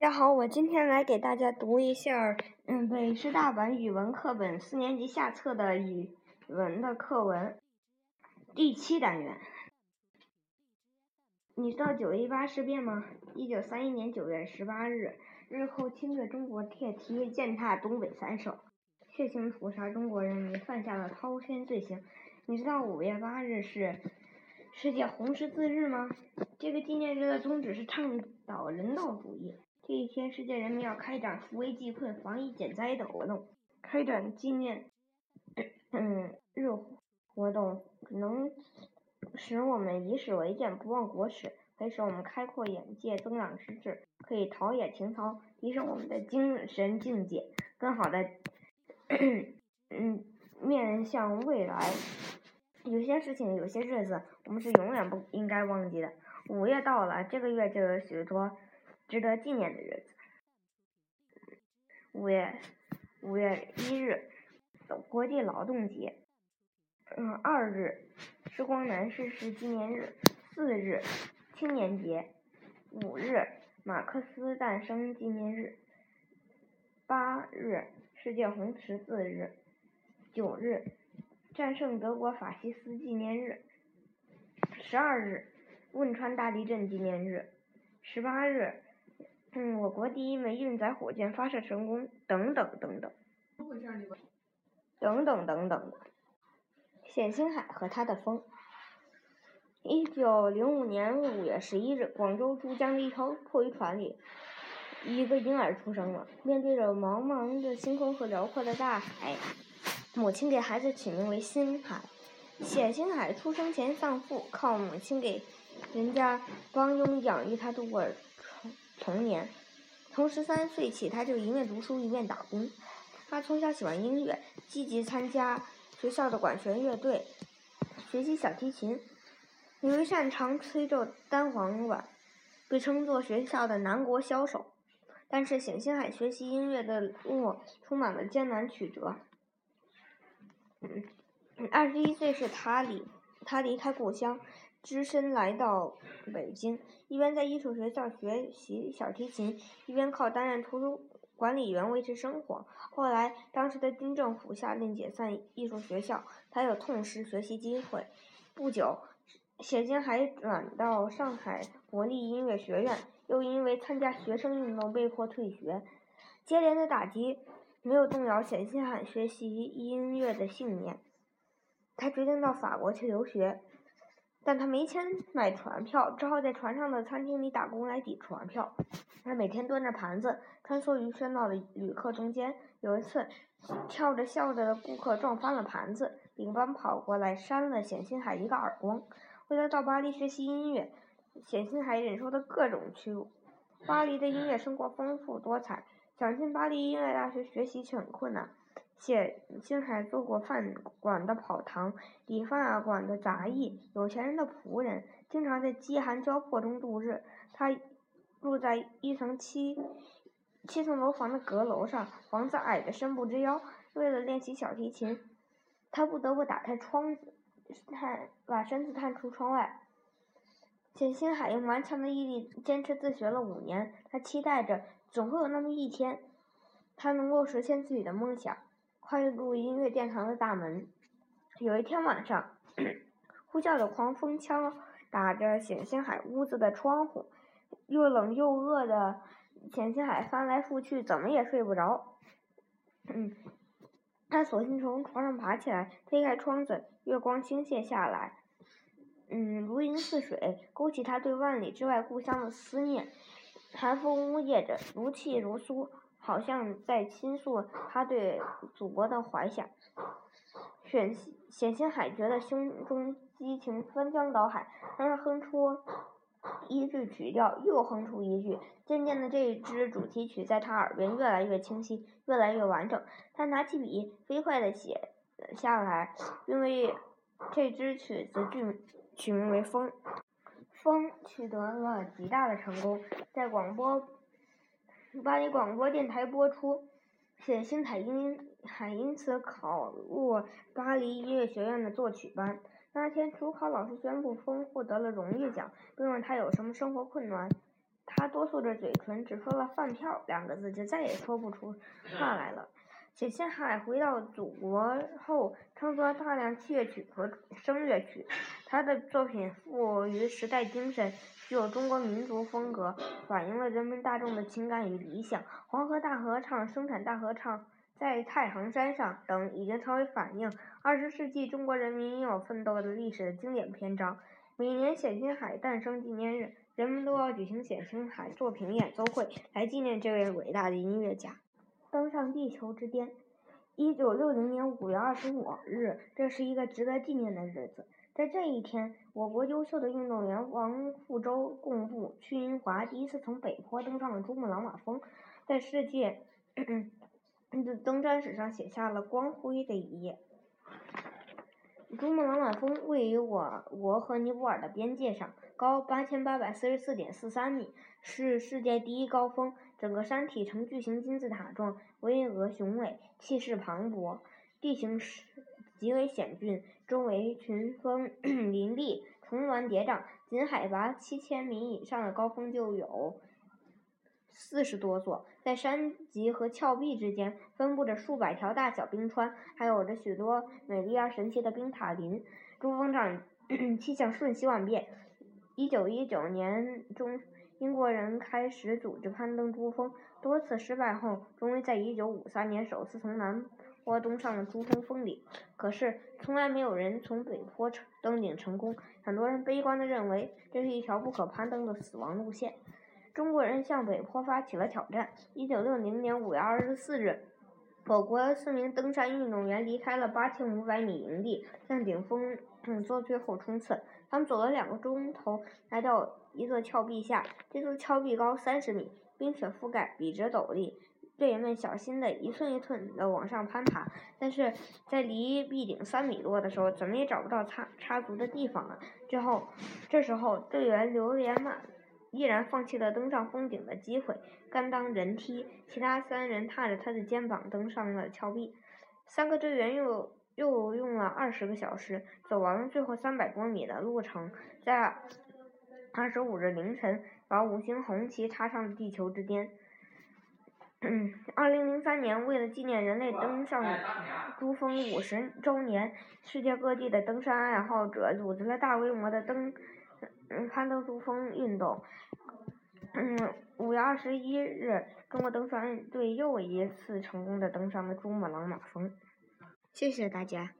大家好，我今天来给大家读一下嗯北师大版语文课本四年级下册的语文的课文第七单元。你知道九一八事变吗？一九三一年九月十八日，日寇侵略中国，铁蹄践踏东北三省，血腥屠杀中国人民，犯下了滔天罪行。你知道五月八日是世界红十字日吗？这个纪念日的宗旨是倡导人道主义。这一天，世界人民要开展扶危济困、防疫减灾的活动，开展纪念嗯日活动，能使我们以史为鉴，不忘国史，可以使我们开阔眼界、增长知识，可以陶冶情操，提升我们的精神境界，更好的嗯面向未来。有些事情，有些日子，我们是永远不应该忘记的。五月到了，这个月就有许多值得纪念的日子。五月五月一日，国际劳动节。嗯，二日，时光男逝世纪念日。四日，青年节。五日，马克思诞生纪念日。八日，世界红十字日。九日。战胜德国法西斯纪念日，十二日，汶川大地震纪念日，十八日，嗯，我国第一枚运载火箭发射成功，等等等等，等等等等。冼星海和他的风。一九零五年五月十一日，广州珠江的一条破渔船里，一个婴儿出生了。面对着茫茫的星空和辽阔的大海。母亲给孩子取名为星海。冼星海出生前丧父，靠母亲给人家帮佣养育他度过童童年。从十三岁起，他就一面读书一面打工。他从小喜欢音乐，积极参加学校的管弦乐队，学习小提琴，因为擅长吹奏单簧管，被称作学校的南国枭首。但是冼星海学习音乐的路充满了艰难曲折。二十一岁时，他离他离开故乡，只身来到北京，一边在艺术学校学习小提琴，一边靠担任图书管理员维持生活。后来，当时的军政府下令解散艺术学校，他有痛失学习机会。不久，冼星海转到上海国立音乐学院，又因为参加学生运动被迫退学。接连的打击。没有动摇冼星海学习音乐的信念，他决定到法国去留学，但他没钱买船票，只好在船上的餐厅里打工来抵船票。他每天端着盘子，穿梭于喧闹的旅客中间。有一次，跳着笑着的顾客撞翻了盘子，领班跑过来扇了冼星海一个耳光。为了到巴黎学习音乐，冼星海忍受的各种屈辱。巴黎的音乐生活丰富多彩。想进巴黎音乐大学学习却很困难。冼星海做过饭馆的跑堂、理发馆的杂役、有钱人的仆人，经常在饥寒交迫中度日。他住在一层七七层楼房的阁楼上，房子矮得伸不直腰。为了练习小提琴，他不得不打开窗子，探把身子探出窗外。冼星海用顽强的毅力坚持自学了五年，他期待着。总会有那么一天，他能够实现自己的梦想，跨入音乐殿堂的大门。有一天晚上，呼啸的狂风敲打着冼星海屋子的窗户，又冷又饿的冼星海翻来覆去，怎么也睡不着。嗯，他索性从床上爬起来，推开窗子，月光倾泻下来，嗯，如银似水，勾起他对万里之外故乡的思念。寒风呜咽着，如泣如诉，好像在倾诉他对祖国的怀想。冼冼星海觉得胸中激情翻江倒海，他哼出一句曲调，又哼出一句，渐渐的，这一支主题曲在他耳边越来越清晰，越来越完整。他拿起笔，飞快地写下来，并为这支曲子取取名为《风》。风取得了极大的成功，在广播巴黎广播电台播出。谢星海因还因此考入巴黎音乐学院的作曲班。那天，主考老师宣布风获得了荣誉奖，并问他有什么生活困难。他哆嗦着嘴唇，只说了“饭票”两个字，就再也说不出话来了。冼星海回到祖国后，创作大量器乐曲和声乐曲。他的作品富于时代精神，具有中国民族风格，反映了人民大众的情感与理想。《黄河大合唱》《生产大合唱》在太行山上等，已经成为反映二十世纪中国人民英勇奋斗的历史的经典篇章。每年冼星海诞生纪念日，人们都要举行冼星海作品演奏会，来纪念这位伟大的音乐家。登上地球之巅。一九六零年五月二十五日，这是一个值得纪念的日子。在这一天，我国优秀的运动员王富洲、贡布、屈英华第一次从北坡登上了珠穆朗玛峰，在世界登山史上写下了光辉的一页。珠穆朗玛峰位于我国和尼泊尔的边界上，高八千八百四十四点四三米，是世界第一高峰。整个山体呈巨型金字塔状，巍峨雄伟，气势磅礴。地形是极为险峻，周围群峰 林立，层峦叠嶂。仅海拔七千米以上的高峰就有四十多座，在山脊和峭壁之间分布着数百条大小冰川，还有着许多美丽而神奇的冰塔林。珠峰上 气象瞬息万变。一九一九年中，英国人开始组织攀登珠峰，多次失败后，终于在一九五三年首次从南坡登上了珠峰峰顶。可是，从来没有人从北坡登顶成功。很多人悲观地认为，这是一条不可攀登的死亡路线。中国人向北坡发起了挑战。一九六零年五月二十四日，我国四名登山运动员离开了八千五百米营地，向顶峰嗯做最后冲刺。他们走了两个钟头，来到一座峭壁下。这座峭壁高三十米，冰雪覆盖，笔直陡立。队员们小心地一寸一寸地往上攀爬，但是在离壁顶三米多的时候，怎么也找不到插插足的地方了。之后，这时候队员刘连满。毅然放弃了登上峰顶的机会，甘当人梯。其他三人踏着他的肩膀登上了峭壁。三个队员又又用了二十个小时，走完了最后三百多米的路程，在二十五日凌晨，把五星红旗插上了地球之巅。二零零三年，为了纪念人类登上珠峰五十周年，世界各地的登山爱好者组织了大规模的登。嗯，攀登珠峰运动。嗯，五月二十一日，中国登山队又一次成功的登上了珠穆朗玛峰。谢谢大家。